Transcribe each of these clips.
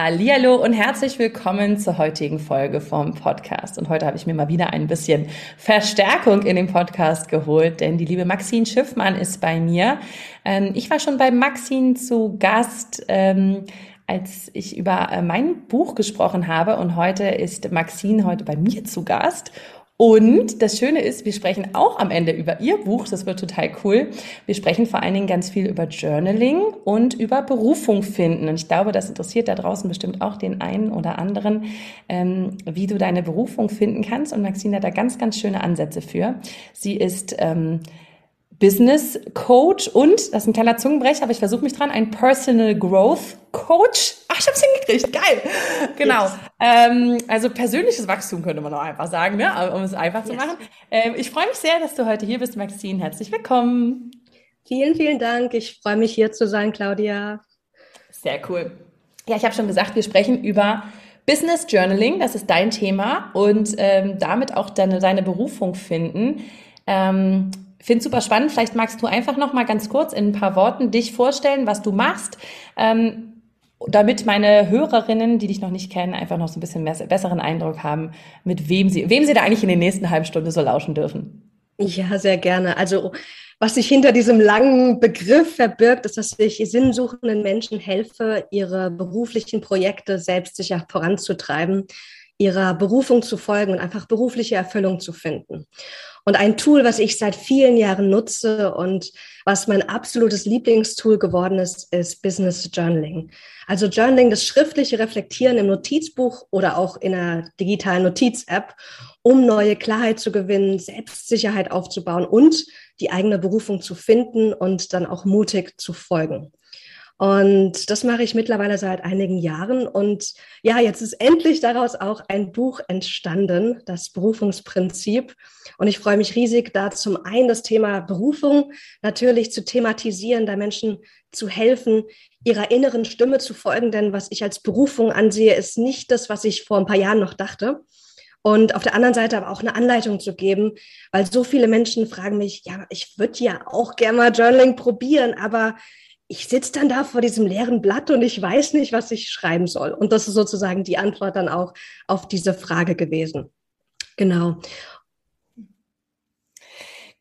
Hallo und herzlich willkommen zur heutigen Folge vom Podcast. Und heute habe ich mir mal wieder ein bisschen Verstärkung in den Podcast geholt, denn die liebe Maxine Schiffmann ist bei mir. Ähm, ich war schon bei Maxine zu Gast. Ähm, als ich über äh, mein Buch gesprochen habe und heute ist Maxine heute bei mir zu Gast und das Schöne ist, wir sprechen auch am Ende über Ihr Buch. Das wird total cool. Wir sprechen vor allen Dingen ganz viel über Journaling und über Berufung finden. Und ich glaube, das interessiert da draußen bestimmt auch den einen oder anderen, ähm, wie du deine Berufung finden kannst. Und Maxine hat da ganz, ganz schöne Ansätze für. Sie ist ähm, Business Coach und, das ist ein kleiner Zungenbrecher, aber ich versuche mich dran, ein Personal Growth Coach. Ach, ich habe es hingekriegt, geil. Genau. Ähm, also persönliches Wachstum könnte man auch einfach sagen, ne? um es einfach yes. zu machen. Ähm, ich freue mich sehr, dass du heute hier bist, Maxine. Herzlich willkommen. Vielen, vielen Dank. Ich freue mich hier zu sein, Claudia. Sehr cool. Ja, ich habe schon gesagt, wir sprechen über Business Journaling, das ist dein Thema und ähm, damit auch deine, deine Berufung finden. Ähm, finde super spannend. Vielleicht magst du einfach noch mal ganz kurz in ein paar Worten dich vorstellen, was du machst, ähm, damit meine Hörerinnen, die dich noch nicht kennen, einfach noch so ein bisschen mehr, besseren Eindruck haben, mit wem sie, wem sie da eigentlich in den nächsten halben Stunde so lauschen dürfen. Ja, sehr gerne. Also was sich hinter diesem langen Begriff verbirgt, ist, dass ich sinnsuchenden Menschen helfe, ihre beruflichen Projekte selbstsicher voranzutreiben, ihrer Berufung zu folgen und einfach berufliche Erfüllung zu finden. Und ein Tool, was ich seit vielen Jahren nutze und was mein absolutes Lieblingstool geworden ist, ist Business Journaling. Also Journaling, das schriftliche Reflektieren im Notizbuch oder auch in einer digitalen Notiz-App, um neue Klarheit zu gewinnen, Selbstsicherheit aufzubauen und die eigene Berufung zu finden und dann auch mutig zu folgen. Und das mache ich mittlerweile seit einigen Jahren. Und ja, jetzt ist endlich daraus auch ein Buch entstanden, das Berufungsprinzip. Und ich freue mich riesig, da zum einen das Thema Berufung natürlich zu thematisieren, da Menschen zu helfen, ihrer inneren Stimme zu folgen. Denn was ich als Berufung ansehe, ist nicht das, was ich vor ein paar Jahren noch dachte. Und auf der anderen Seite aber auch eine Anleitung zu geben, weil so viele Menschen fragen mich, ja, ich würde ja auch gerne mal Journaling probieren, aber ich sitze dann da vor diesem leeren Blatt und ich weiß nicht, was ich schreiben soll. Und das ist sozusagen die Antwort dann auch auf diese Frage gewesen. Genau.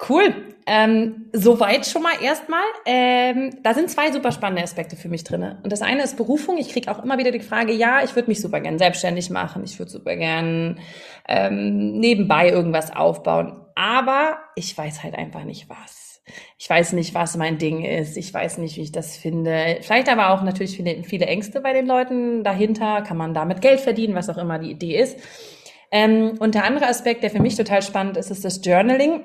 Cool. Ähm, soweit schon mal erstmal. Ähm, da sind zwei super spannende Aspekte für mich drin. Und das eine ist Berufung. Ich kriege auch immer wieder die Frage, ja, ich würde mich super gern selbstständig machen. Ich würde super gern ähm, nebenbei irgendwas aufbauen. Aber ich weiß halt einfach nicht was ich weiß nicht, was mein Ding ist, ich weiß nicht, wie ich das finde. Vielleicht aber auch natürlich viele, viele Ängste bei den Leuten dahinter. Kann man damit Geld verdienen, was auch immer die Idee ist. Ähm, und der andere Aspekt, der für mich total spannend ist, ist das Journaling.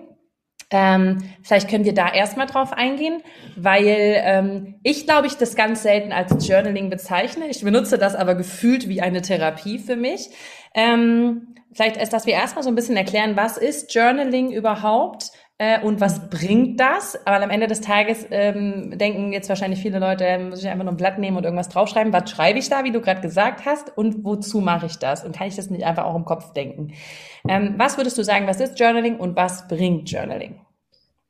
Ähm, vielleicht können wir da erstmal drauf eingehen, weil ähm, ich glaube ich das ganz selten als Journaling bezeichne. Ich benutze das aber gefühlt wie eine Therapie für mich. Ähm, vielleicht ist, dass wir erstmal so ein bisschen erklären, was ist Journaling überhaupt? Äh, und was bringt das? Aber am Ende des Tages ähm, denken jetzt wahrscheinlich viele Leute, äh, muss ich einfach nur ein Blatt nehmen und irgendwas draufschreiben. Was schreibe ich da, wie du gerade gesagt hast? Und wozu mache ich das? Und kann ich das nicht einfach auch im Kopf denken? Ähm, was würdest du sagen, was ist Journaling und was bringt Journaling?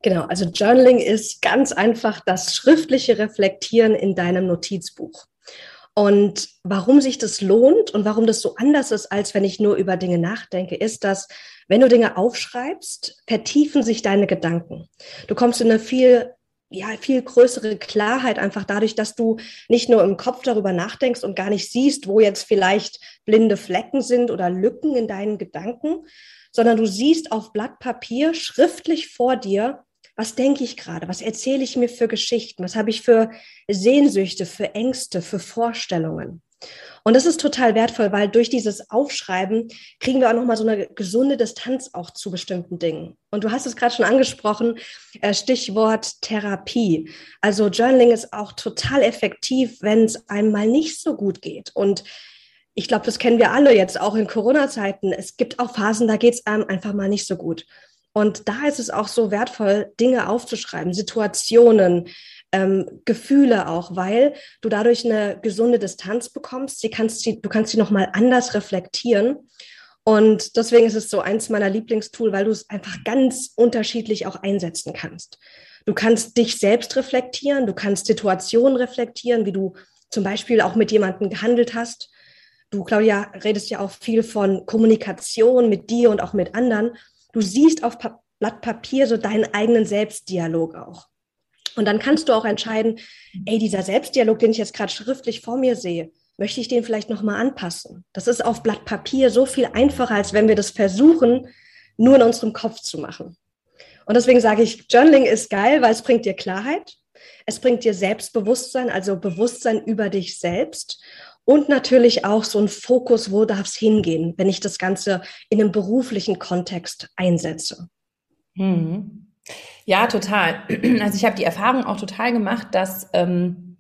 Genau, also Journaling ist ganz einfach das schriftliche Reflektieren in deinem Notizbuch. Und warum sich das lohnt und warum das so anders ist, als wenn ich nur über Dinge nachdenke, ist, dass wenn du Dinge aufschreibst, vertiefen sich deine Gedanken. Du kommst in eine viel ja, viel größere Klarheit einfach dadurch, dass du nicht nur im Kopf darüber nachdenkst und gar nicht siehst, wo jetzt vielleicht blinde Flecken sind oder Lücken in deinen Gedanken, sondern du siehst auf Blatt Papier schriftlich vor dir, was denke ich gerade, was erzähle ich mir für Geschichten, was habe ich für Sehnsüchte, für Ängste, für Vorstellungen. Und das ist total wertvoll, weil durch dieses Aufschreiben kriegen wir auch nochmal so eine gesunde Distanz auch zu bestimmten Dingen. Und du hast es gerade schon angesprochen, äh, Stichwort Therapie. Also Journaling ist auch total effektiv, wenn es einem mal nicht so gut geht. Und ich glaube, das kennen wir alle jetzt auch in Corona-Zeiten. Es gibt auch Phasen, da geht es einem einfach mal nicht so gut. Und da ist es auch so wertvoll, Dinge aufzuschreiben, Situationen, ähm, Gefühle auch, weil du dadurch eine gesunde Distanz bekommst. Sie kannst sie, du kannst sie nochmal anders reflektieren. Und deswegen ist es so eins meiner Lieblingstool, weil du es einfach ganz unterschiedlich auch einsetzen kannst. Du kannst dich selbst reflektieren, du kannst Situationen reflektieren, wie du zum Beispiel auch mit jemandem gehandelt hast. Du, Claudia, redest ja auch viel von Kommunikation mit dir und auch mit anderen. Du siehst auf pa Blatt Papier so deinen eigenen Selbstdialog auch. Und dann kannst du auch entscheiden, ey, dieser Selbstdialog, den ich jetzt gerade schriftlich vor mir sehe, möchte ich den vielleicht nochmal anpassen? Das ist auf Blatt Papier so viel einfacher, als wenn wir das versuchen, nur in unserem Kopf zu machen. Und deswegen sage ich, Journaling ist geil, weil es bringt dir Klarheit, es bringt dir Selbstbewusstsein, also Bewusstsein über dich selbst und natürlich auch so ein Fokus, wo darf es hingehen, wenn ich das Ganze in einem beruflichen Kontext einsetze. Hm. Ja, total. Also ich habe die Erfahrung auch total gemacht, dass ähm,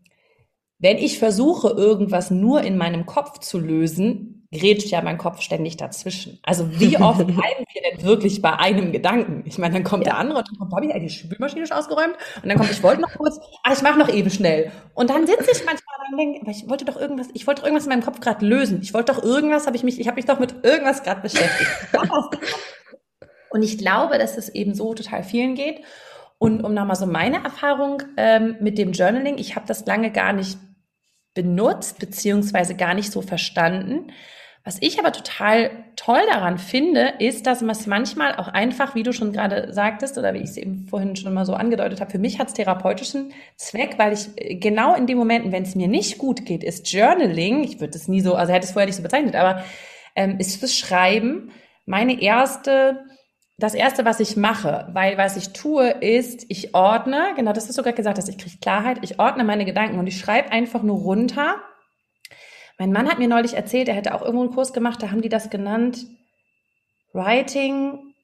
wenn ich versuche, irgendwas nur in meinem Kopf zu lösen, grätscht ja mein Kopf ständig dazwischen. Also wie oft bleiben wir denn wirklich bei einem Gedanken? Ich meine, dann kommt ja. der andere und dann kommt, habe ich eigentlich die Spülmaschine schon ausgeräumt? Und dann kommt, ich wollte noch kurz, ah, ich mache noch eben schnell. Und dann sitze ich manchmal und denke, ich wollte doch irgendwas, ich wollte doch irgendwas in meinem Kopf gerade lösen. Ich wollte doch irgendwas, habe ich mich, ich habe mich doch mit irgendwas gerade beschäftigt. und ich glaube, dass es eben so total vielen geht. Und um nochmal so meine Erfahrung ähm, mit dem Journaling, ich habe das lange gar nicht benutzt, beziehungsweise gar nicht so verstanden. Was ich aber total toll daran finde, ist, dass man es manchmal auch einfach, wie du schon gerade sagtest oder wie ich es eben vorhin schon mal so angedeutet habe, für mich hat es therapeutischen Zweck, weil ich äh, genau in den Momenten, wenn es mir nicht gut geht, ist Journaling, ich würde es nie so, also hätte es vorher nicht so bezeichnet, aber ähm, ist das Schreiben meine erste das erste, was ich mache, weil was ich tue, ist, ich ordne, genau das hast du gerade gesagt, dass ich kriege Klarheit, ich ordne meine Gedanken und ich schreibe einfach nur runter, mein Mann hat mir neulich erzählt, er hätte auch irgendwo einen Kurs gemacht, da haben die das genannt Writing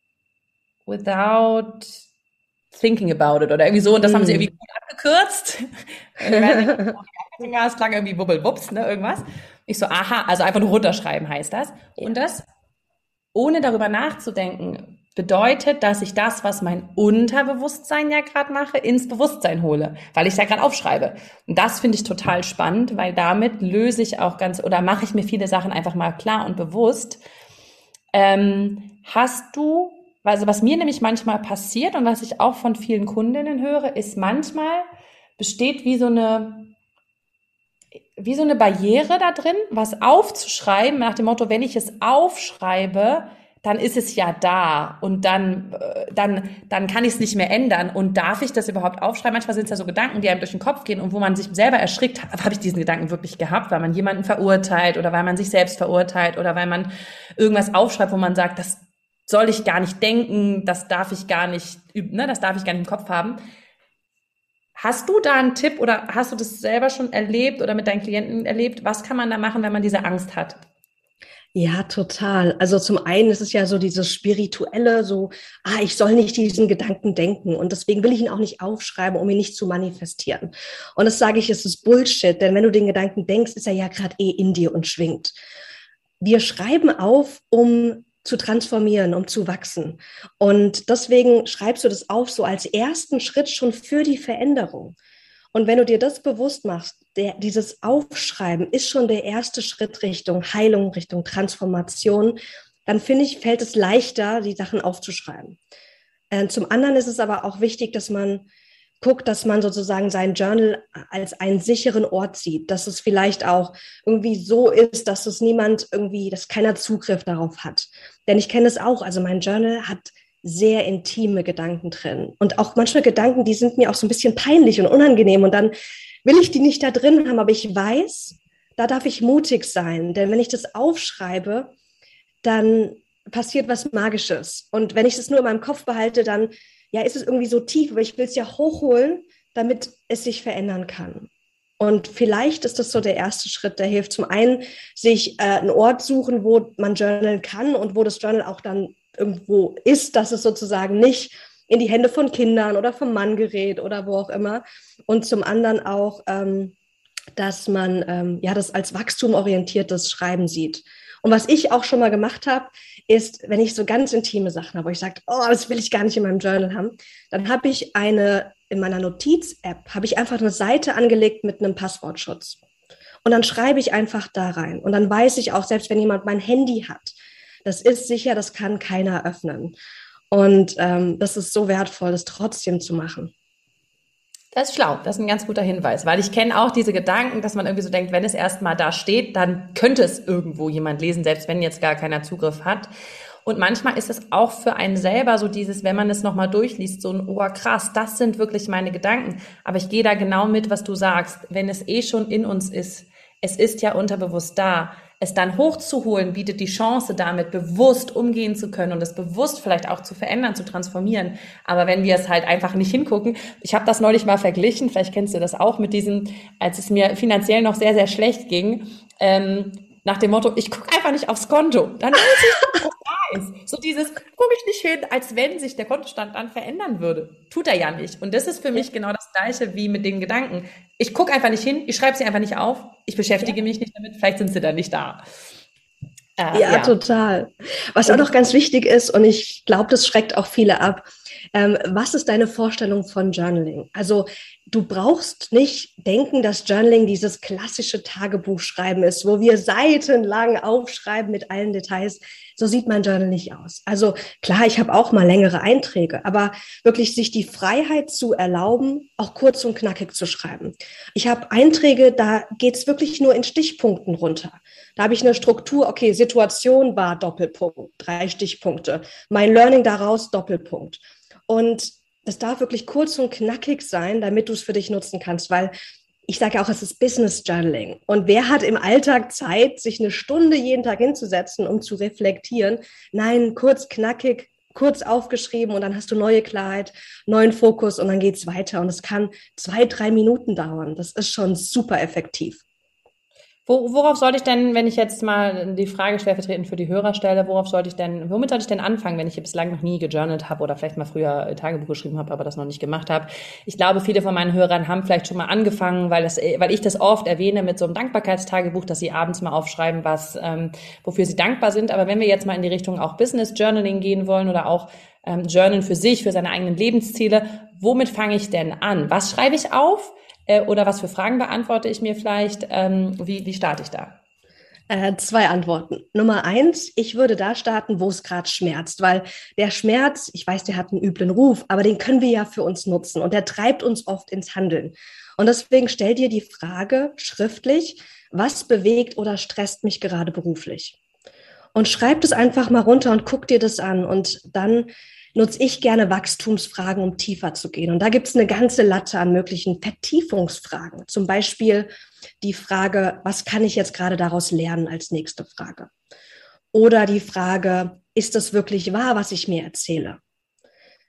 without thinking about it oder irgendwie so. Und das mm. haben sie hm. irgendwie gut abgekürzt. das klang irgendwie wubbelwups, ne, irgendwas. Ich so, aha, also einfach nur runterschreiben heißt das. Und das, ohne darüber nachzudenken, bedeutet, dass ich das, was mein Unterbewusstsein ja gerade mache, ins Bewusstsein hole, weil ich da gerade aufschreibe. Und das finde ich total spannend, weil damit löse ich auch ganz oder mache ich mir viele Sachen einfach mal klar und bewusst. Ähm, hast du, also was mir nämlich manchmal passiert und was ich auch von vielen Kundinnen höre, ist manchmal besteht wie so eine wie so eine Barriere da drin, was aufzuschreiben, nach dem Motto, wenn ich es aufschreibe, dann ist es ja da und dann, äh, dann, dann kann ich es nicht mehr ändern. Und darf ich das überhaupt aufschreiben? Manchmal sind es ja so Gedanken, die einem durch den Kopf gehen und wo man sich selber erschrickt, habe ich diesen Gedanken wirklich gehabt, weil man jemanden verurteilt oder weil man sich selbst verurteilt oder weil man irgendwas aufschreibt, wo man sagt, das soll ich gar nicht denken, das darf ich gar nicht, ne, das darf ich gar nicht im Kopf haben. Hast du da einen Tipp oder hast du das selber schon erlebt oder mit deinen Klienten erlebt? Was kann man da machen, wenn man diese Angst hat? Ja, total. Also zum einen ist es ja so dieses spirituelle, so, ah, ich soll nicht diesen Gedanken denken und deswegen will ich ihn auch nicht aufschreiben, um ihn nicht zu manifestieren. Und das sage ich, es ist Bullshit, denn wenn du den Gedanken denkst, ist er ja gerade eh in dir und schwingt. Wir schreiben auf, um zu transformieren, um zu wachsen. Und deswegen schreibst du das auf so als ersten Schritt schon für die Veränderung. Und wenn du dir das bewusst machst, der, dieses Aufschreiben ist schon der erste Schritt Richtung Heilung, Richtung Transformation, dann finde ich, fällt es leichter, die Sachen aufzuschreiben. Äh, zum anderen ist es aber auch wichtig, dass man guckt, dass man sozusagen sein Journal als einen sicheren Ort sieht, dass es vielleicht auch irgendwie so ist, dass es niemand irgendwie, dass keiner Zugriff darauf hat. Denn ich kenne es auch, also mein Journal hat sehr intime Gedanken drin. Und auch manchmal Gedanken, die sind mir auch so ein bisschen peinlich und unangenehm. Und dann will ich die nicht da drin haben, aber ich weiß, da darf ich mutig sein. Denn wenn ich das aufschreibe, dann passiert was Magisches. Und wenn ich das nur in meinem Kopf behalte, dann ja, ist es irgendwie so tief, aber ich will es ja hochholen, damit es sich verändern kann. Und vielleicht ist das so der erste Schritt, der hilft. Zum einen sich äh, einen Ort suchen, wo man journalen kann und wo das Journal auch dann irgendwo ist, dass es sozusagen nicht in die Hände von Kindern oder vom Mann gerät oder wo auch immer. Und zum anderen auch, ähm, dass man ähm, ja das als wachstumorientiertes Schreiben sieht. Und was ich auch schon mal gemacht habe, ist, wenn ich so ganz intime Sachen habe, wo ich sage, oh, das will ich gar nicht in meinem Journal haben, dann habe ich eine, in meiner Notiz-App, habe ich einfach eine Seite angelegt mit einem Passwortschutz. Und dann schreibe ich einfach da rein. Und dann weiß ich auch, selbst wenn jemand mein Handy hat, das ist sicher, das kann keiner öffnen. Und ähm, das ist so wertvoll, das trotzdem zu machen. Das ist schlau, das ist ein ganz guter Hinweis, weil ich kenne auch diese Gedanken, dass man irgendwie so denkt, wenn es erstmal da steht, dann könnte es irgendwo jemand lesen, selbst wenn jetzt gar keiner Zugriff hat. Und manchmal ist es auch für einen selber so dieses, wenn man es nochmal durchliest, so ein, oh krass, das sind wirklich meine Gedanken. Aber ich gehe da genau mit, was du sagst. Wenn es eh schon in uns ist, es ist ja unterbewusst da es dann hochzuholen, bietet die Chance, damit bewusst umgehen zu können und es bewusst vielleicht auch zu verändern, zu transformieren. Aber wenn wir es halt einfach nicht hingucken, ich habe das neulich mal verglichen, vielleicht kennst du das auch mit diesem, als es mir finanziell noch sehr, sehr schlecht ging, ähm, nach dem Motto, ich gucke einfach nicht aufs Konto. Dann weiß ich, was da ist. So dieses, gucke ich nicht hin, als wenn sich der Kontostand dann verändern würde. Tut er ja nicht. Und das ist für mich genau das Gleiche wie mit den Gedanken. Ich gucke einfach nicht hin, ich schreibe sie einfach nicht auf, ich beschäftige ja. mich nicht damit, vielleicht sind sie dann nicht da. Äh, ja, ja, total. Was auch noch ganz wichtig ist, und ich glaube, das schreckt auch viele ab, ähm, was ist deine Vorstellung von Journaling? Also du brauchst nicht denken, dass Journaling dieses klassische Tagebuchschreiben ist, wo wir seitenlang aufschreiben mit allen Details. So sieht mein Journal nicht aus. Also klar, ich habe auch mal längere Einträge, aber wirklich sich die Freiheit zu erlauben, auch kurz und knackig zu schreiben. Ich habe Einträge, da geht's wirklich nur in Stichpunkten runter. Da habe ich eine Struktur, okay, Situation war Doppelpunkt, drei Stichpunkte. Mein Learning daraus Doppelpunkt. Und das darf wirklich kurz und knackig sein, damit du es für dich nutzen kannst, weil ich sage auch, es ist Business Journaling. Und wer hat im Alltag Zeit, sich eine Stunde jeden Tag hinzusetzen, um zu reflektieren? Nein, kurz, knackig, kurz aufgeschrieben und dann hast du neue Klarheit, neuen Fokus und dann geht es weiter. Und es kann zwei, drei Minuten dauern. Das ist schon super effektiv. Wo, worauf sollte ich denn, wenn ich jetzt mal die Frage stellvertretend für die Hörer stelle, worauf sollte ich denn, womit sollte ich denn anfangen, wenn ich bislang noch nie gejournalt habe oder vielleicht mal früher Tagebuch geschrieben habe, aber das noch nicht gemacht habe? Ich glaube, viele von meinen Hörern haben vielleicht schon mal angefangen, weil, das, weil ich das oft erwähne mit so einem Dankbarkeitstagebuch, dass sie abends mal aufschreiben, was, ähm, wofür sie dankbar sind. Aber wenn wir jetzt mal in die Richtung auch Business Journaling gehen wollen oder auch ähm, Journal für sich, für seine eigenen Lebensziele, womit fange ich denn an? Was schreibe ich auf? Äh, oder was für Fragen beantworte ich mir vielleicht? Ähm, wie, wie starte ich da? Äh, zwei Antworten. Nummer eins, ich würde da starten, wo es gerade schmerzt, weil der Schmerz, ich weiß, der hat einen üblen Ruf, aber den können wir ja für uns nutzen und der treibt uns oft ins Handeln. Und deswegen stell dir die Frage schriftlich, was bewegt oder stresst mich gerade beruflich? Und schreib das einfach mal runter und guck dir das an und dann nutze ich gerne Wachstumsfragen, um tiefer zu gehen. Und da gibt es eine ganze Latte an möglichen Vertiefungsfragen. Zum Beispiel die Frage, was kann ich jetzt gerade daraus lernen als nächste Frage? Oder die Frage, ist das wirklich wahr, was ich mir erzähle?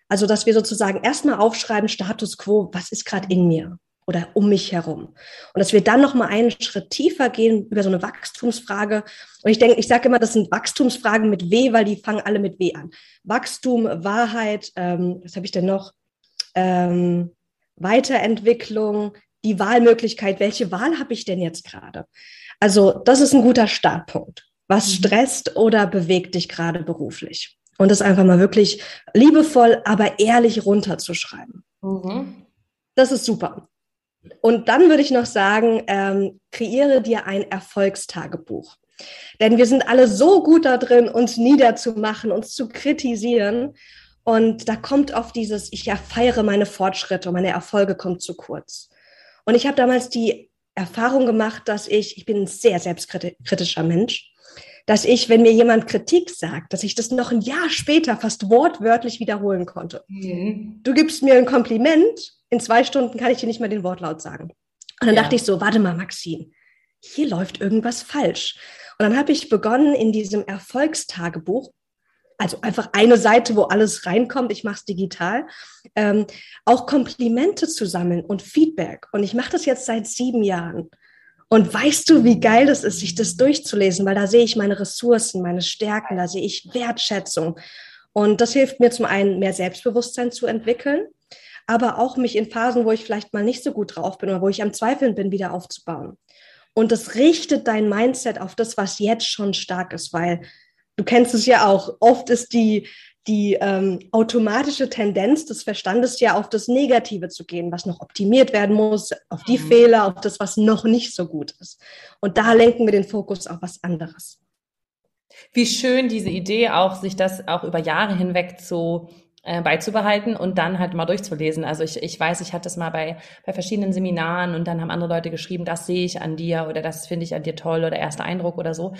Also, dass wir sozusagen erstmal aufschreiben, Status quo, was ist gerade in mir? Oder um mich herum. Und dass wir dann noch mal einen Schritt tiefer gehen über so eine Wachstumsfrage. Und ich denke, ich sage immer, das sind Wachstumsfragen mit W, weil die fangen alle mit W an. Wachstum, Wahrheit, ähm, was habe ich denn noch? Ähm, Weiterentwicklung, die Wahlmöglichkeit. Welche Wahl habe ich denn jetzt gerade? Also das ist ein guter Startpunkt. Was mhm. stresst oder bewegt dich gerade beruflich? Und das einfach mal wirklich liebevoll, aber ehrlich runterzuschreiben. Mhm. Das ist super. Und dann würde ich noch sagen, ähm, kreiere dir ein Erfolgstagebuch. Denn wir sind alle so gut da drin, uns niederzumachen, uns zu kritisieren. Und da kommt oft dieses, ich feiere meine Fortschritte und meine Erfolge kommt zu kurz. Und ich habe damals die Erfahrung gemacht, dass ich, ich bin ein sehr selbstkritischer Mensch, dass ich, wenn mir jemand Kritik sagt, dass ich das noch ein Jahr später fast wortwörtlich wiederholen konnte. Mhm. Du gibst mir ein Kompliment in zwei Stunden kann ich dir nicht mehr den Wortlaut sagen. Und dann ja. dachte ich so, warte mal, Maxine, hier läuft irgendwas falsch. Und dann habe ich begonnen in diesem Erfolgstagebuch, also einfach eine Seite, wo alles reinkommt, ich mache es digital, ähm, auch Komplimente zu sammeln und Feedback. Und ich mache das jetzt seit sieben Jahren. Und weißt du, wie geil das ist, sich das durchzulesen, weil da sehe ich meine Ressourcen, meine Stärken, da sehe ich Wertschätzung. Und das hilft mir zum einen, mehr Selbstbewusstsein zu entwickeln aber auch mich in Phasen, wo ich vielleicht mal nicht so gut drauf bin oder wo ich am Zweifeln bin, wieder aufzubauen. Und das richtet dein Mindset auf das, was jetzt schon stark ist, weil du kennst es ja auch. Oft ist die, die ähm, automatische Tendenz des Verstandes ja auf das Negative zu gehen, was noch optimiert werden muss, auf die mhm. Fehler, auf das, was noch nicht so gut ist. Und da lenken wir den Fokus auf was anderes. Wie schön diese Idee auch, sich das auch über Jahre hinweg zu äh, beizubehalten und dann halt mal durchzulesen. Also ich, ich weiß, ich hatte es mal bei, bei verschiedenen Seminaren und dann haben andere Leute geschrieben, das sehe ich an dir oder das finde ich an dir toll oder erster Eindruck oder so.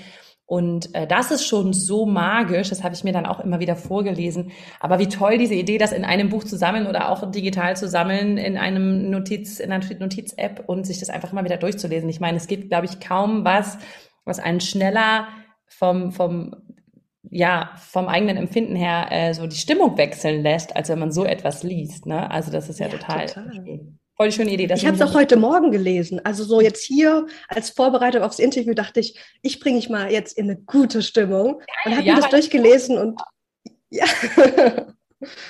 Und äh, das ist schon so magisch, das habe ich mir dann auch immer wieder vorgelesen. Aber wie toll diese Idee, das in einem Buch zu sammeln oder auch digital zu sammeln in einem Notiz, in einer Notiz-App und sich das einfach mal wieder durchzulesen. Ich meine, es gibt, glaube ich, kaum was, was einen schneller vom, vom, ja, vom eigenen Empfinden her äh, so die Stimmung wechseln lässt, als wenn man so etwas liest. Ne? Also das ist ja, ja total. total. Voll die schöne Idee. ich habe es auch heute Morgen gelesen. Also so jetzt hier als Vorbereitung aufs Interview dachte ich, ich bringe mich mal jetzt in eine gute Stimmung und habe ja, mir das durchgelesen und ja.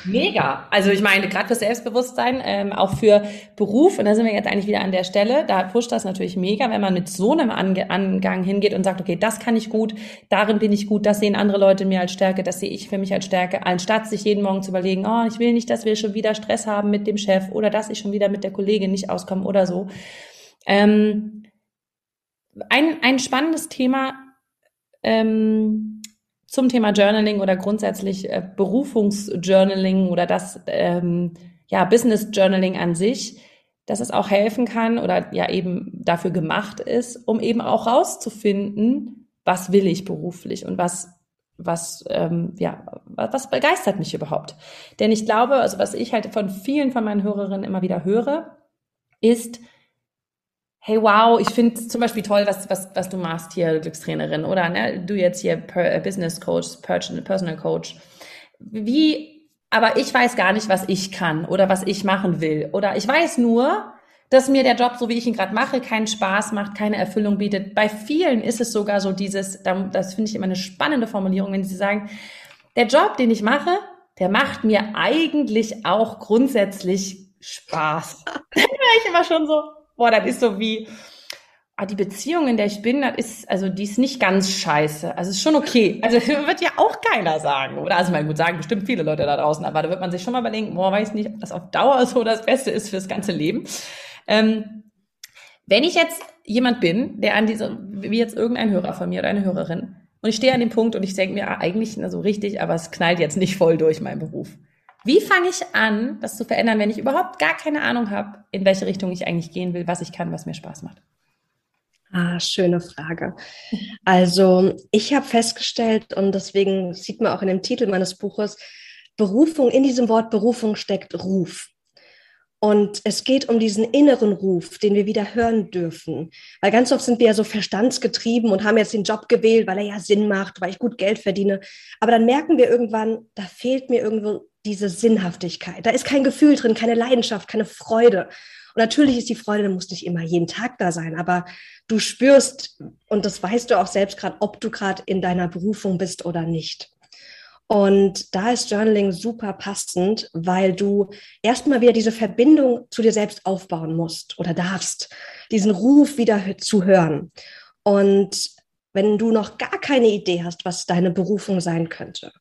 Mega. Also ich meine, gerade für Selbstbewusstsein, ähm, auch für Beruf, und da sind wir jetzt eigentlich wieder an der Stelle, da pusht das natürlich mega, wenn man mit so einem Ange Angang hingeht und sagt, okay, das kann ich gut, darin bin ich gut, das sehen andere Leute mir als Stärke, das sehe ich für mich als Stärke, anstatt sich jeden Morgen zu überlegen, oh, ich will nicht, dass wir schon wieder Stress haben mit dem Chef oder dass ich schon wieder mit der Kollegin nicht auskomme oder so. Ähm, ein, ein spannendes Thema, ähm, zum Thema Journaling oder grundsätzlich äh, Berufungsjournaling oder das ähm, ja Business Journaling an sich, dass es auch helfen kann oder ja eben dafür gemacht ist, um eben auch rauszufinden, was will ich beruflich und was was ähm, ja was begeistert mich überhaupt? Denn ich glaube, also was ich halt von vielen von meinen Hörerinnen immer wieder höre, ist hey wow, ich finde zum Beispiel toll, was, was, was du machst hier, Glückstrainerin, oder ne, du jetzt hier per, äh, Business Coach, Personal Coach. Wie, aber ich weiß gar nicht, was ich kann oder was ich machen will. Oder ich weiß nur, dass mir der Job, so wie ich ihn gerade mache, keinen Spaß macht, keine Erfüllung bietet. Bei vielen ist es sogar so dieses, das finde ich immer eine spannende Formulierung, wenn sie sagen, der Job, den ich mache, der macht mir eigentlich auch grundsätzlich Spaß. da wäre ich immer schon so, boah, das ist so wie, ah, die Beziehung, in der ich bin, das ist, also die ist nicht ganz scheiße. Also ist schon okay. Also wird ja auch keiner sagen. Oder also mal gut sagen, bestimmt viele Leute da draußen, aber da wird man sich schon mal überlegen, boah, weiß nicht, ob das auf Dauer so das Beste ist fürs ganze Leben. Ähm, wenn ich jetzt jemand bin, der an diese, wie jetzt irgendein Hörer von mir oder eine Hörerin, und ich stehe an dem Punkt und ich denke mir, ah, eigentlich so also richtig, aber es knallt jetzt nicht voll durch meinen Beruf. Wie fange ich an, das zu verändern, wenn ich überhaupt gar keine Ahnung habe, in welche Richtung ich eigentlich gehen will, was ich kann, was mir Spaß macht? Ah, schöne Frage. Also ich habe festgestellt, und deswegen sieht man auch in dem Titel meines Buches, Berufung, in diesem Wort Berufung steckt Ruf. Und es geht um diesen inneren Ruf, den wir wieder hören dürfen. Weil ganz oft sind wir ja so verstandsgetrieben und haben jetzt den Job gewählt, weil er ja Sinn macht, weil ich gut Geld verdiene. Aber dann merken wir irgendwann, da fehlt mir irgendwo diese Sinnhaftigkeit. Da ist kein Gefühl drin, keine Leidenschaft, keine Freude. Und natürlich ist die Freude, da muss nicht immer jeden Tag da sein, aber du spürst, und das weißt du auch selbst gerade, ob du gerade in deiner Berufung bist oder nicht. Und da ist Journaling super passend, weil du erstmal wieder diese Verbindung zu dir selbst aufbauen musst oder darfst, diesen Ruf wieder zu hören. Und wenn du noch gar keine Idee hast, was deine Berufung sein könnte,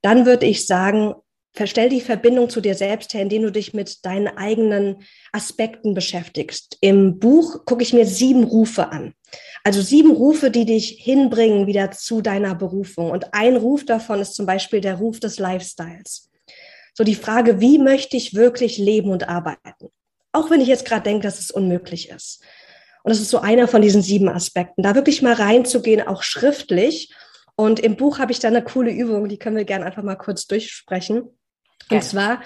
dann würde ich sagen, verstell die Verbindung zu dir selbst her, indem du dich mit deinen eigenen Aspekten beschäftigst. Im Buch gucke ich mir sieben Rufe an. Also sieben Rufe, die dich hinbringen wieder zu deiner Berufung. Und ein Ruf davon ist zum Beispiel der Ruf des Lifestyles. So die Frage, wie möchte ich wirklich leben und arbeiten? Auch wenn ich jetzt gerade denke, dass es unmöglich ist. Und das ist so einer von diesen sieben Aspekten. Da wirklich mal reinzugehen, auch schriftlich. Und im Buch habe ich da eine coole Übung, die können wir gerne einfach mal kurz durchsprechen. Und zwar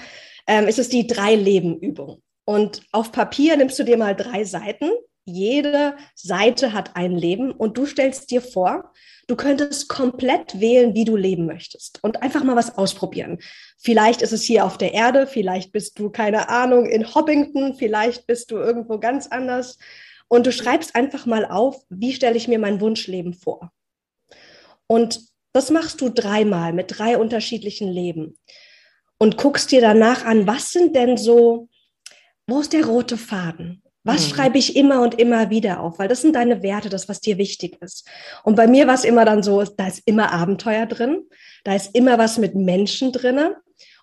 ähm, ist es die Drei-Leben-Übung. Und auf Papier nimmst du dir mal drei Seiten. Jede Seite hat ein Leben und du stellst dir vor, du könntest komplett wählen, wie du leben möchtest und einfach mal was ausprobieren. Vielleicht ist es hier auf der Erde, vielleicht bist du, keine Ahnung, in Hobbington, vielleicht bist du irgendwo ganz anders. Und du schreibst einfach mal auf, wie stelle ich mir mein Wunschleben vor. Und das machst du dreimal mit drei unterschiedlichen Leben und guckst dir danach an, was sind denn so, wo ist der rote Faden? Was mhm. schreibe ich immer und immer wieder auf? Weil das sind deine Werte, das, was dir wichtig ist. Und bei mir war es immer dann so, da ist immer Abenteuer drin, da ist immer was mit Menschen drinne.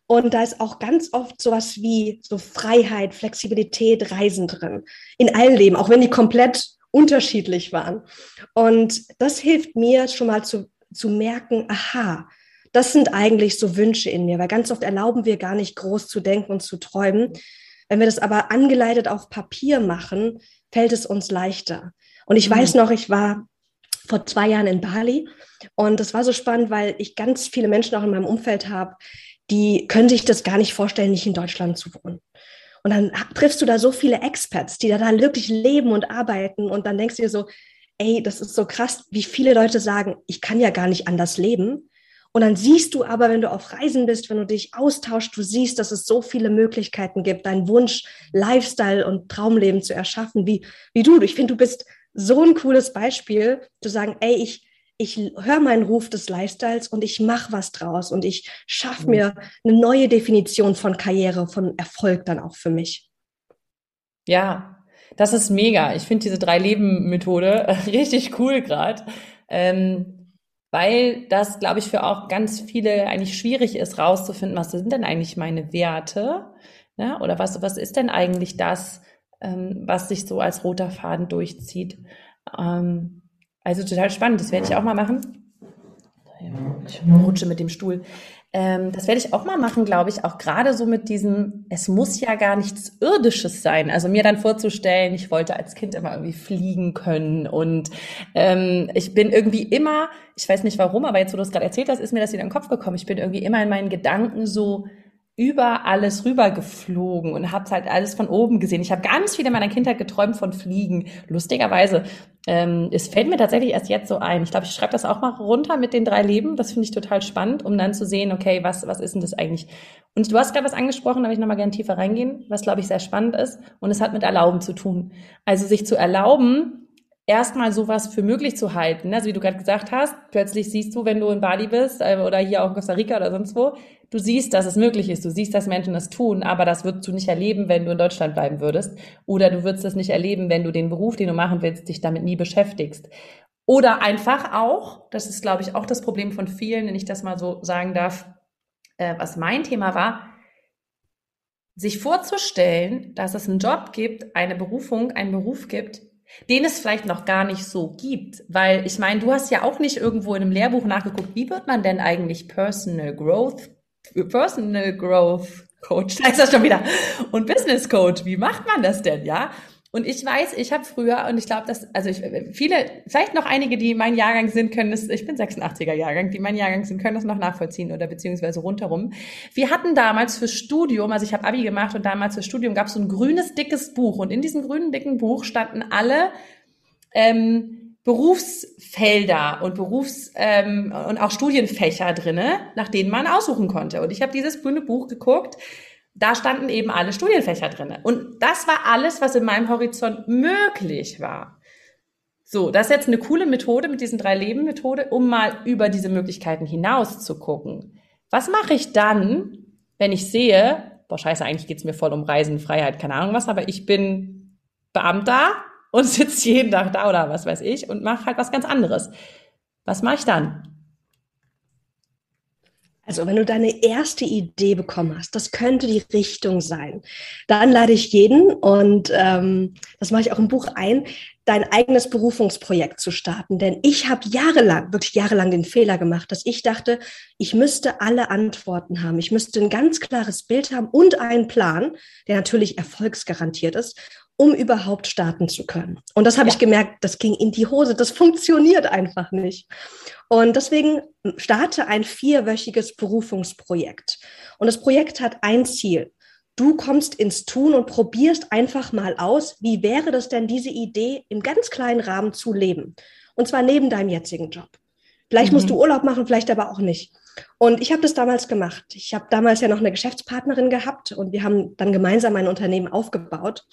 Und da ist auch ganz oft sowas wie so Freiheit, Flexibilität, Reisen drin. In allen Leben, auch wenn die komplett unterschiedlich waren. Und das hilft mir schon mal zu, zu merken, aha, das sind eigentlich so Wünsche in mir, weil ganz oft erlauben wir gar nicht groß zu denken und zu träumen. Wenn wir das aber angeleitet auf Papier machen, fällt es uns leichter. Und ich mhm. weiß noch, ich war vor zwei Jahren in Bali und das war so spannend, weil ich ganz viele Menschen auch in meinem Umfeld habe, die können sich das gar nicht vorstellen, nicht in Deutschland zu wohnen. Und dann triffst du da so viele Experts, die da, da wirklich leben und arbeiten. Und dann denkst du dir so, ey, das ist so krass, wie viele Leute sagen, ich kann ja gar nicht anders leben. Und dann siehst du aber, wenn du auf Reisen bist, wenn du dich austauschst, du siehst, dass es so viele Möglichkeiten gibt, deinen Wunsch, Lifestyle und Traumleben zu erschaffen, wie, wie du. Ich finde, du bist so ein cooles Beispiel, zu sagen, ey, ich, ich höre meinen Ruf des Lifestyles und ich mache was draus und ich schaffe mhm. mir eine neue Definition von Karriere, von Erfolg dann auch für mich. Ja, das ist mega. Ich finde diese Drei-Leben-Methode richtig cool gerade, ähm, weil das, glaube ich, für auch ganz viele eigentlich schwierig ist, rauszufinden, was sind denn eigentlich meine Werte? Ne? Oder was, was ist denn eigentlich das, ähm, was sich so als roter Faden durchzieht? Ähm, also total spannend, das werde ich auch mal machen. Ich rutsche mit dem Stuhl. Ähm, das werde ich auch mal machen, glaube ich, auch gerade so mit diesem, es muss ja gar nichts Irdisches sein. Also mir dann vorzustellen, ich wollte als Kind immer irgendwie fliegen können und ähm, ich bin irgendwie immer, ich weiß nicht warum, aber jetzt, wo du es gerade erzählt hast, ist mir das wieder in den Kopf gekommen. Ich bin irgendwie immer in meinen Gedanken so über alles rübergeflogen und habe halt alles von oben gesehen. Ich habe ganz viel in meiner Kindheit geträumt von Fliegen. Lustigerweise, ähm, es fällt mir tatsächlich erst jetzt so ein. Ich glaube, ich schreibe das auch mal runter mit den drei Leben. Das finde ich total spannend, um dann zu sehen, okay, was, was ist denn das eigentlich? Und du hast gerade was angesprochen, da will ich nochmal gerne tiefer reingehen, was, glaube ich, sehr spannend ist. Und es hat mit Erlauben zu tun. Also sich zu erlauben, erstmal sowas für möglich zu halten. Also wie du gerade gesagt hast, plötzlich siehst du, wenn du in Bali bist äh, oder hier auch in Costa Rica oder sonst wo, du siehst, dass es möglich ist, du siehst, dass Menschen das tun, aber das würdest du nicht erleben, wenn du in Deutschland bleiben würdest. Oder du würdest das nicht erleben, wenn du den Beruf, den du machen willst, dich damit nie beschäftigst. Oder einfach auch, das ist, glaube ich, auch das Problem von vielen, wenn ich das mal so sagen darf, äh, was mein Thema war, sich vorzustellen, dass es einen Job gibt, eine Berufung, einen Beruf gibt, den es vielleicht noch gar nicht so gibt. Weil ich meine, du hast ja auch nicht irgendwo in einem Lehrbuch nachgeguckt, wie wird man denn eigentlich Personal Growth, Personal Growth Coach, ist das schon wieder, und Business Coach, wie macht man das denn, ja? Und ich weiß, ich habe früher, und ich glaube, dass, also ich, viele, vielleicht noch einige, die mein Jahrgang sind, können das, ich bin 86er Jahrgang, die mein Jahrgang sind, können das noch nachvollziehen oder beziehungsweise rundherum. Wir hatten damals fürs Studium, also ich habe Abi gemacht und damals fürs Studium gab es so ein grünes, dickes Buch. Und in diesem grünen, dicken Buch standen alle ähm, Berufsfelder und Berufs- ähm, und auch Studienfächer drinne, nach denen man aussuchen konnte. Und ich habe dieses grüne Buch geguckt da standen eben alle Studienfächer drinne. Und das war alles, was in meinem Horizont möglich war. So, das ist jetzt eine coole Methode mit diesen drei Leben-Methode, um mal über diese Möglichkeiten hinaus zu gucken. Was mache ich dann, wenn ich sehe, boah, scheiße, eigentlich geht's mir voll um Reisen, Freiheit, keine Ahnung was, aber ich bin Beamter und sitze jeden Tag da oder was weiß ich und mache halt was ganz anderes. Was mache ich dann? Also wenn du deine erste Idee bekommen hast, das könnte die Richtung sein, dann lade ich jeden, und ähm, das mache ich auch im Buch ein, dein eigenes Berufungsprojekt zu starten. Denn ich habe jahrelang, wirklich jahrelang den Fehler gemacht, dass ich dachte, ich müsste alle Antworten haben. Ich müsste ein ganz klares Bild haben und einen Plan, der natürlich erfolgsgarantiert ist um überhaupt starten zu können. Und das habe ja. ich gemerkt, das ging in die Hose, das funktioniert einfach nicht. Und deswegen starte ein vierwöchiges Berufungsprojekt. Und das Projekt hat ein Ziel. Du kommst ins Tun und probierst einfach mal aus, wie wäre das denn, diese Idee im ganz kleinen Rahmen zu leben. Und zwar neben deinem jetzigen Job. Vielleicht mhm. musst du Urlaub machen, vielleicht aber auch nicht. Und ich habe das damals gemacht. Ich habe damals ja noch eine Geschäftspartnerin gehabt und wir haben dann gemeinsam ein Unternehmen aufgebaut.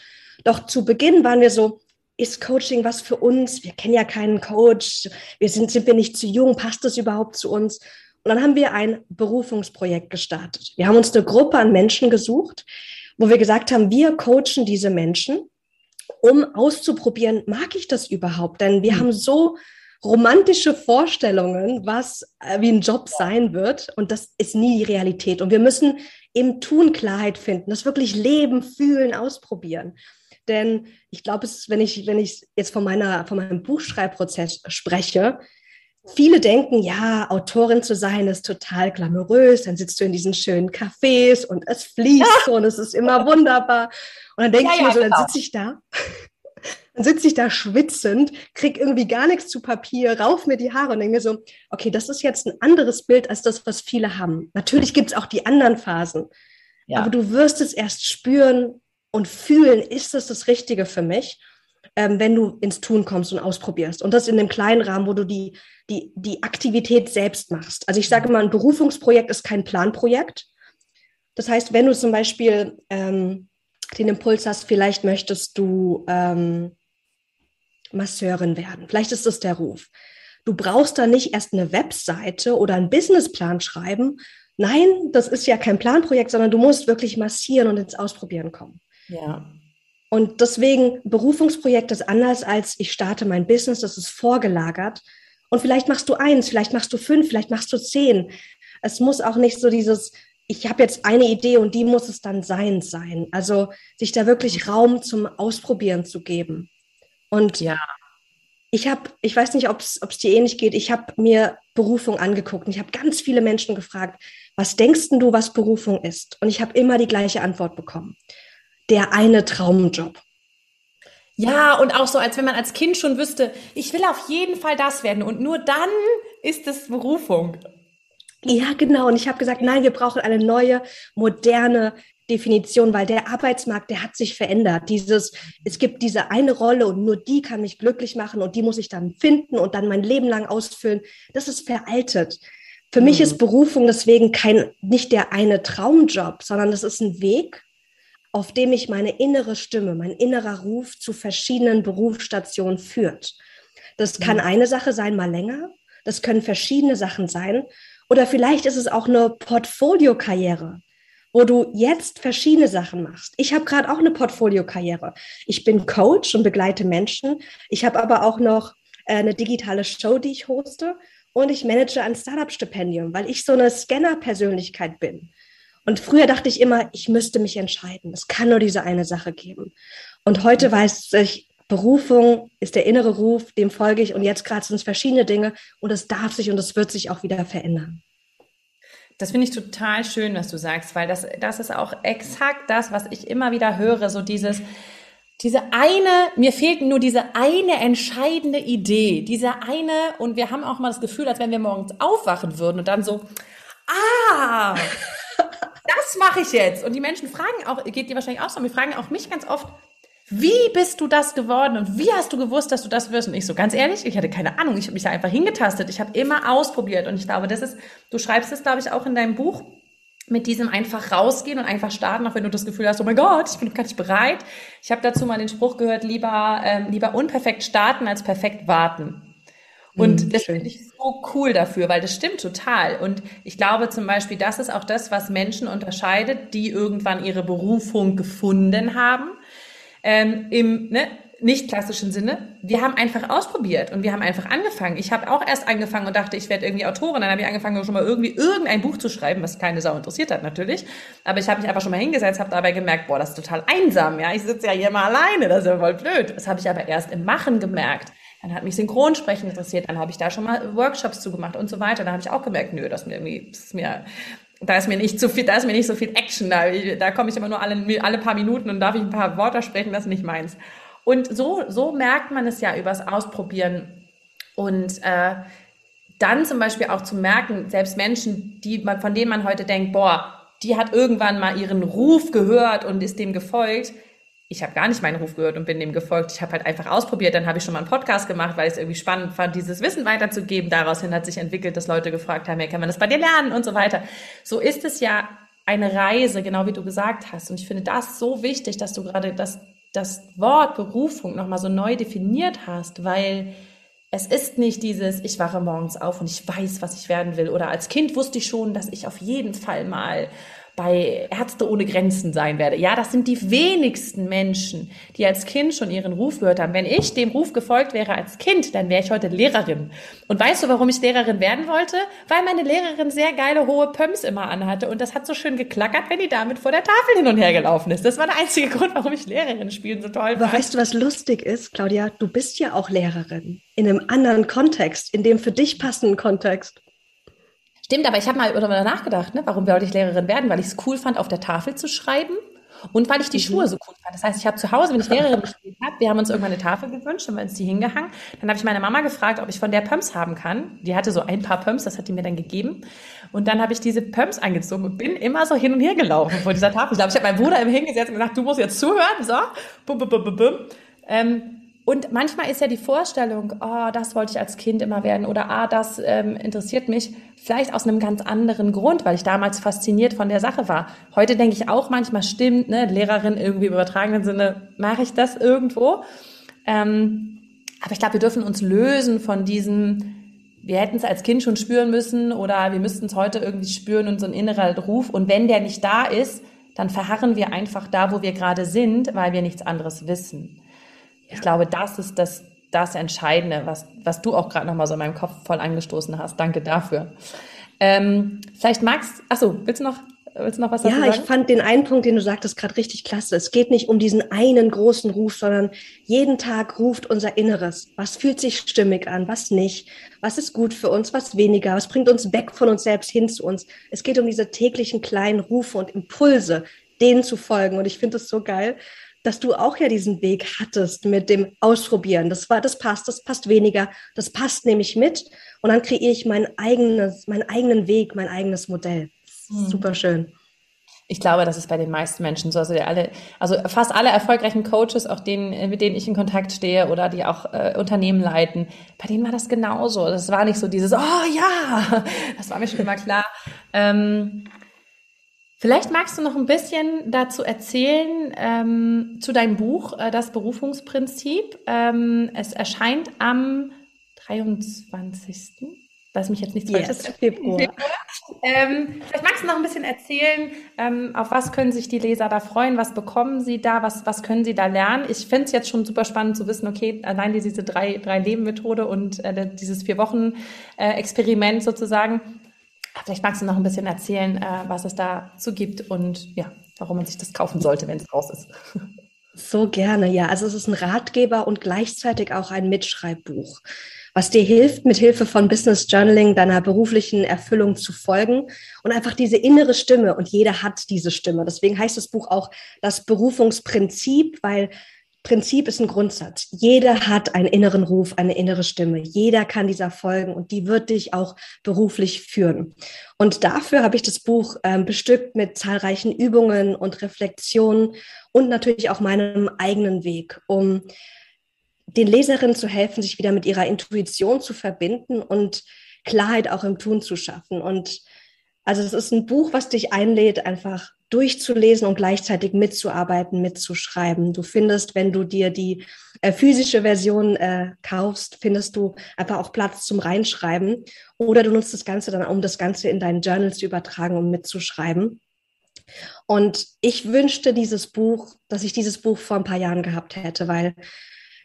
Doch zu Beginn waren wir so, ist Coaching was für uns? Wir kennen ja keinen Coach. Wir sind, sind wir nicht zu jung? Passt das überhaupt zu uns? Und dann haben wir ein Berufungsprojekt gestartet. Wir haben uns eine Gruppe an Menschen gesucht, wo wir gesagt haben, wir coachen diese Menschen um auszuprobieren, mag ich das überhaupt? Denn wir mhm. haben so romantische Vorstellungen, was äh, wie ein Job sein wird. Und das ist nie die Realität. Und wir müssen im Tun Klarheit finden, das wirklich leben, fühlen, ausprobieren. Denn ich glaube, wenn ich, wenn ich jetzt von meiner, von meinem Buchschreibprozess spreche, viele denken, ja, Autorin zu sein ist total glamourös. Dann sitzt du in diesen schönen Cafés und es fließt ja. und es ist immer wunderbar. Und dann denke ja, ich mir ja, so, genau. dann sitze ich da dann sitze ich da schwitzend, krieg irgendwie gar nichts zu Papier, rauf mir die Haare und denke mir so, okay, das ist jetzt ein anderes Bild als das, was viele haben. Natürlich gibt es auch die anderen Phasen, ja. aber du wirst es erst spüren und fühlen, ist das das Richtige für mich, ähm, wenn du ins Tun kommst und ausprobierst. Und das in dem kleinen Rahmen, wo du die, die, die Aktivität selbst machst. Also ich sage immer, ein Berufungsprojekt ist kein Planprojekt. Das heißt, wenn du zum Beispiel ähm, den Impuls hast, vielleicht möchtest du ähm, Masseurin werden. Vielleicht ist das der Ruf. Du brauchst da nicht erst eine Webseite oder einen Businessplan schreiben. Nein, das ist ja kein Planprojekt, sondern du musst wirklich massieren und ins Ausprobieren kommen. Ja. Und deswegen, Berufungsprojekt ist anders als ich starte mein Business, das ist vorgelagert. Und vielleicht machst du eins, vielleicht machst du fünf, vielleicht machst du zehn. Es muss auch nicht so dieses, ich habe jetzt eine Idee und die muss es dann sein sein. Also sich da wirklich Raum zum Ausprobieren zu geben. Und ja. ich habe, ich weiß nicht, ob es dir ähnlich geht, ich habe mir Berufung angeguckt und ich habe ganz viele Menschen gefragt, was denkst du, was Berufung ist? Und ich habe immer die gleiche Antwort bekommen. Der eine Traumjob. Ja, und auch so, als wenn man als Kind schon wüsste, ich will auf jeden Fall das werden und nur dann ist es Berufung. Ja, genau. Und ich habe gesagt, nein, wir brauchen eine neue, moderne, Definition, weil der Arbeitsmarkt, der hat sich verändert. Dieses, es gibt diese eine Rolle und nur die kann mich glücklich machen und die muss ich dann finden und dann mein Leben lang ausfüllen. Das ist veraltet. Für mhm. mich ist Berufung deswegen kein, nicht der eine Traumjob, sondern das ist ein Weg, auf dem mich meine innere Stimme, mein innerer Ruf zu verschiedenen Berufsstationen führt. Das kann mhm. eine Sache sein, mal länger. Das können verschiedene Sachen sein. Oder vielleicht ist es auch eine Portfoliokarriere wo du jetzt verschiedene Sachen machst. Ich habe gerade auch eine Portfoliokarriere. Ich bin Coach und begleite Menschen. Ich habe aber auch noch äh, eine digitale Show, die ich hoste. Und ich manage ein Startup-Stipendium, weil ich so eine Scanner-Persönlichkeit bin. Und früher dachte ich immer, ich müsste mich entscheiden. Es kann nur diese eine Sache geben. Und heute weiß ich, Berufung ist der innere Ruf, dem folge ich. Und jetzt gerade sind es verschiedene Dinge und es darf sich und es wird sich auch wieder verändern. Das finde ich total schön, was du sagst, weil das, das ist auch exakt das, was ich immer wieder höre, so dieses, diese eine, mir fehlt nur diese eine entscheidende Idee, diese eine, und wir haben auch mal das Gefühl, als wenn wir morgens aufwachen würden und dann so, ah, das mache ich jetzt. Und die Menschen fragen auch, geht dir wahrscheinlich auch so, die fragen auch mich ganz oft, wie bist du das geworden und wie hast du gewusst, dass du das wirst? Und ich so, ganz ehrlich, ich hatte keine Ahnung. Ich habe mich da einfach hingetastet. Ich habe immer ausprobiert. Und ich glaube, das ist, du schreibst es, glaube ich, auch in deinem Buch mit diesem einfach rausgehen und einfach starten, auch wenn du das Gefühl hast, oh mein Gott, ich bin gar nicht bereit. Ich habe dazu mal den Spruch gehört, lieber, ähm, lieber unperfekt starten als perfekt warten. Und hm, das finde ich so cool dafür, weil das stimmt total. Und ich glaube zum Beispiel, das ist auch das, was Menschen unterscheidet, die irgendwann ihre Berufung gefunden haben ähm, im ne, nicht klassischen Sinne. Wir haben einfach ausprobiert und wir haben einfach angefangen. Ich habe auch erst angefangen und dachte, ich werde irgendwie Autorin. Dann habe ich angefangen, schon mal irgendwie irgendein Buch zu schreiben, was keine Sau interessiert hat natürlich. Aber ich habe mich einfach schon mal hingesetzt, habe dabei gemerkt, boah, das ist total einsam. Ja, ich sitze ja hier mal alleine, das ist ja voll blöd. Das habe ich aber erst im Machen gemerkt. Dann hat mich Synchronsprechen interessiert, dann habe ich da schon mal Workshops zugemacht und so weiter. Dann habe ich auch gemerkt, nö, das ist mir irgendwie, das ist mir da ist mir nicht so viel, da ist mir nicht so viel Action da. Da komme ich immer nur alle, alle paar Minuten und darf ich ein paar Worte sprechen, das ist nicht meins. Und so, so merkt man es ja übers Ausprobieren. Und äh, dann zum Beispiel auch zu merken, selbst Menschen, die man, von denen man heute denkt, boah, die hat irgendwann mal ihren Ruf gehört und ist dem gefolgt, ich habe gar nicht meinen Ruf gehört und bin dem gefolgt. Ich habe halt einfach ausprobiert. Dann habe ich schon mal einen Podcast gemacht, weil ich es irgendwie spannend fand, dieses Wissen weiterzugeben. Daraushin hat sich entwickelt, dass Leute gefragt haben, ja, kann man das bei dir lernen und so weiter. So ist es ja eine Reise, genau wie du gesagt hast. Und ich finde das so wichtig, dass du gerade das, das Wort Berufung nochmal so neu definiert hast, weil es ist nicht dieses, ich wache morgens auf und ich weiß, was ich werden will. Oder als Kind wusste ich schon, dass ich auf jeden Fall mal bei Ärzte ohne Grenzen sein werde. Ja, das sind die wenigsten Menschen, die als Kind schon ihren Ruf gehört haben. Wenn ich dem Ruf gefolgt wäre als Kind, dann wäre ich heute Lehrerin. Und weißt du, warum ich Lehrerin werden wollte? Weil meine Lehrerin sehr geile hohe Pumps immer anhatte und das hat so schön geklackert, wenn die damit vor der Tafel hin und her gelaufen ist. Das war der einzige Grund, warum ich Lehrerin spielen so toll fand. weißt du, was lustig ist, Claudia? Du bist ja auch Lehrerin in einem anderen Kontext, in dem für dich passenden Kontext. Stimmt, aber ich habe mal darüber nachgedacht, ne? warum wollte ich Lehrerin werden? Weil ich es cool fand, auf der Tafel zu schreiben und weil ich die mhm. Schuhe so cool fand. Das heißt, ich habe zu Hause, wenn ich Lehrerin gespielt habe, wir haben uns irgendwann eine Tafel gewünscht, haben wir uns die hingehangen. Dann habe ich meine Mama gefragt, ob ich von der Pumps haben kann. Die hatte so ein paar Pumps, das hat die mir dann gegeben. Und dann habe ich diese Pumps angezogen und bin immer so hin und her gelaufen vor dieser Tafel. Ich glaube, ich habe meinen Bruder im hingesetzt und gesagt, du musst jetzt zuhören. So, bum, bum, bum, bum, bum. Ähm, und manchmal ist ja die Vorstellung, oh, das wollte ich als Kind immer werden oder ah, das ähm, interessiert mich, vielleicht aus einem ganz anderen Grund, weil ich damals fasziniert von der Sache war. Heute denke ich auch manchmal, stimmt, ne, Lehrerin irgendwie im übertragenen Sinne, mache ich das irgendwo. Ähm, aber ich glaube, wir dürfen uns lösen von diesem, wir hätten es als Kind schon spüren müssen oder wir müssten es heute irgendwie spüren und so ein innerer Ruf. Und wenn der nicht da ist, dann verharren wir einfach da, wo wir gerade sind, weil wir nichts anderes wissen. Ich glaube, das ist das, das Entscheidende, was, was du auch gerade nochmal so in meinem Kopf voll angestoßen hast. Danke dafür. Ähm, vielleicht magst, ach so, willst du noch, willst du noch was dazu ja, sagen? Ja, ich fand den einen Punkt, den du sagtest, gerade richtig klasse. Es geht nicht um diesen einen großen Ruf, sondern jeden Tag ruft unser Inneres. Was fühlt sich stimmig an, was nicht? Was ist gut für uns, was weniger? Was bringt uns weg von uns selbst hin zu uns? Es geht um diese täglichen kleinen Rufe und Impulse, denen zu folgen. Und ich finde es so geil, dass du auch ja diesen Weg hattest mit dem Ausprobieren. Das war, das passt, das passt weniger, das passt nämlich mit. Und dann kreiere ich mein eigenes, meinen eigenen Weg, mein eigenes Modell. Hm. Super schön. Ich glaube, das ist bei den meisten Menschen so. Also alle, also fast alle erfolgreichen Coaches, auch denen, mit denen ich in Kontakt stehe oder die auch äh, Unternehmen leiten, bei denen war das genauso. Das war nicht so dieses, oh ja, das war mir schon immer klar. Ähm, Vielleicht magst du noch ein bisschen dazu erzählen, ähm, zu deinem Buch, äh, das Berufungsprinzip. Ähm, es erscheint am 23. Lass mich jetzt nichts Falsches yes, Februar. Ähm, vielleicht magst du noch ein bisschen erzählen, ähm, auf was können sich die Leser da freuen, was bekommen sie da, was, was können sie da lernen. Ich finde es jetzt schon super spannend zu wissen, okay, allein diese drei, drei Leben Methode und äh, dieses vier Wochen äh, Experiment sozusagen, Vielleicht magst du noch ein bisschen erzählen, äh, was es dazu gibt und ja, warum man sich das kaufen sollte, wenn es raus ist. So gerne, ja. Also es ist ein Ratgeber und gleichzeitig auch ein Mitschreibbuch, was dir hilft, mit Hilfe von Business Journaling deiner beruflichen Erfüllung zu folgen und einfach diese innere Stimme. Und jeder hat diese Stimme. Deswegen heißt das Buch auch das Berufungsprinzip, weil Prinzip ist ein Grundsatz. Jeder hat einen inneren Ruf, eine innere Stimme. Jeder kann dieser folgen und die wird dich auch beruflich führen. Und dafür habe ich das Buch ähm, bestückt mit zahlreichen Übungen und Reflexionen und natürlich auch meinem eigenen Weg, um den Leserinnen zu helfen, sich wieder mit ihrer Intuition zu verbinden und Klarheit auch im Tun zu schaffen. Und also es ist ein Buch, was dich einlädt, einfach durchzulesen und gleichzeitig mitzuarbeiten, mitzuschreiben. Du findest, wenn du dir die äh, physische Version äh, kaufst, findest du einfach auch Platz zum Reinschreiben. Oder du nutzt das Ganze dann, um das Ganze in deinen Journal zu übertragen, um mitzuschreiben. Und ich wünschte dieses Buch, dass ich dieses Buch vor ein paar Jahren gehabt hätte, weil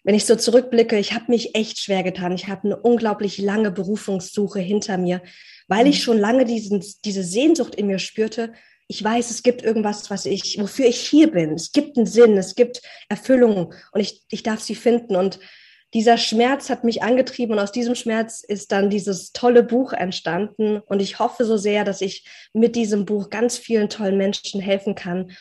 wenn ich so zurückblicke, ich habe mich echt schwer getan. Ich habe eine unglaublich lange Berufungssuche hinter mir, weil ich mhm. schon lange diesen, diese Sehnsucht in mir spürte, ich weiß, es gibt irgendwas, was ich, wofür ich hier bin. Es gibt einen Sinn, es gibt Erfüllung und ich, ich darf sie finden. Und dieser Schmerz hat mich angetrieben und aus diesem Schmerz ist dann dieses tolle Buch entstanden. Und ich hoffe so sehr, dass ich mit diesem Buch ganz vielen tollen Menschen helfen kann,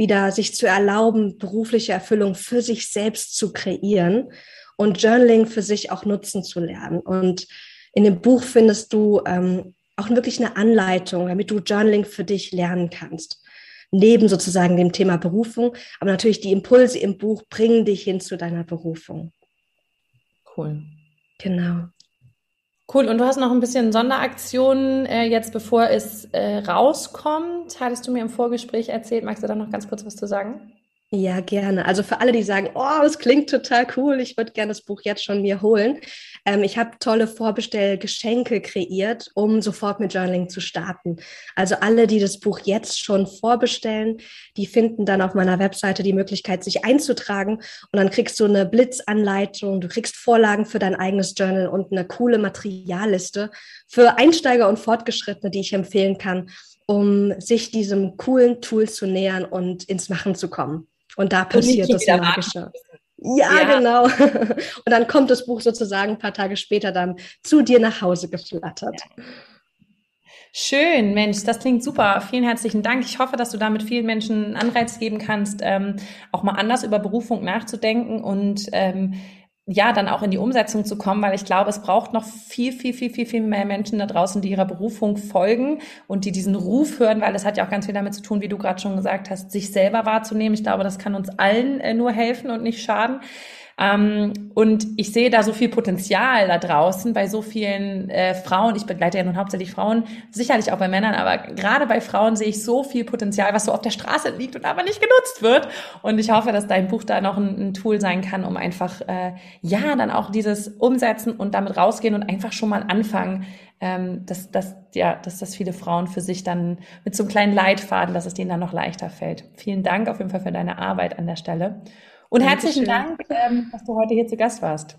wieder sich zu erlauben, berufliche Erfüllung für sich selbst zu kreieren und Journaling für sich auch nutzen zu lernen. Und in dem Buch findest du ähm, auch wirklich eine Anleitung, damit du Journaling für dich lernen kannst. Neben sozusagen dem Thema Berufung, aber natürlich die Impulse im Buch bringen dich hin zu deiner Berufung. Cool. Genau. Cool. Und du hast noch ein bisschen Sonderaktionen äh, jetzt, bevor es äh, rauskommt. Hattest du mir im Vorgespräch erzählt. Magst du da noch ganz kurz was zu sagen? Ja, gerne. Also für alle, die sagen, oh, das klingt total cool, ich würde gerne das Buch jetzt schon mir holen. Ähm, ich habe tolle Vorbestellgeschenke kreiert, um sofort mit Journaling zu starten. Also alle, die das Buch jetzt schon vorbestellen, die finden dann auf meiner Webseite die Möglichkeit, sich einzutragen. Und dann kriegst du eine Blitzanleitung, du kriegst Vorlagen für dein eigenes Journal und eine coole Materialliste für Einsteiger und Fortgeschrittene, die ich empfehlen kann um sich diesem coolen Tool zu nähern und ins Machen zu kommen. Und da passiert und das Magische. Ja, ja, genau. Und dann kommt das Buch sozusagen ein paar Tage später dann zu dir nach Hause geflattert. Ja. Schön, Mensch, das klingt super. Vielen herzlichen Dank. Ich hoffe, dass du damit vielen Menschen Anreiz geben kannst, ähm, auch mal anders über Berufung nachzudenken und ähm, ja, dann auch in die Umsetzung zu kommen, weil ich glaube, es braucht noch viel, viel, viel, viel, viel mehr Menschen da draußen, die ihrer Berufung folgen und die diesen Ruf hören, weil das hat ja auch ganz viel damit zu tun, wie du gerade schon gesagt hast, sich selber wahrzunehmen. Ich glaube, das kann uns allen äh, nur helfen und nicht schaden. Ähm, und ich sehe da so viel Potenzial da draußen bei so vielen äh, Frauen. Ich begleite ja nun hauptsächlich Frauen, sicherlich auch bei Männern, aber gerade bei Frauen sehe ich so viel Potenzial, was so auf der Straße liegt und aber nicht genutzt wird. Und ich hoffe, dass dein Buch da noch ein, ein Tool sein kann, um einfach, äh, ja, dann auch dieses umsetzen und damit rausgehen und einfach schon mal anfangen, ähm, dass, dass, ja, dass das viele Frauen für sich dann mit so einem kleinen Leitfaden, dass es denen dann noch leichter fällt. Vielen Dank auf jeden Fall für deine Arbeit an der Stelle. Und herzlichen Dank, ähm, dass du heute hier zu Gast warst.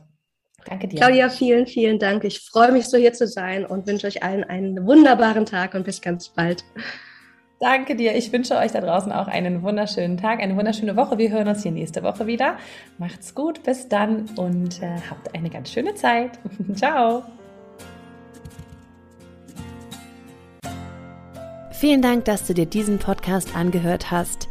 Danke dir. Claudia, vielen, vielen Dank. Ich freue mich so hier zu sein und wünsche euch allen einen wunderbaren Tag und bis ganz bald. Danke dir. Ich wünsche euch da draußen auch einen wunderschönen Tag, eine wunderschöne Woche. Wir hören uns hier nächste Woche wieder. Macht's gut, bis dann und äh, habt eine ganz schöne Zeit. Ciao. Vielen Dank, dass du dir diesen Podcast angehört hast.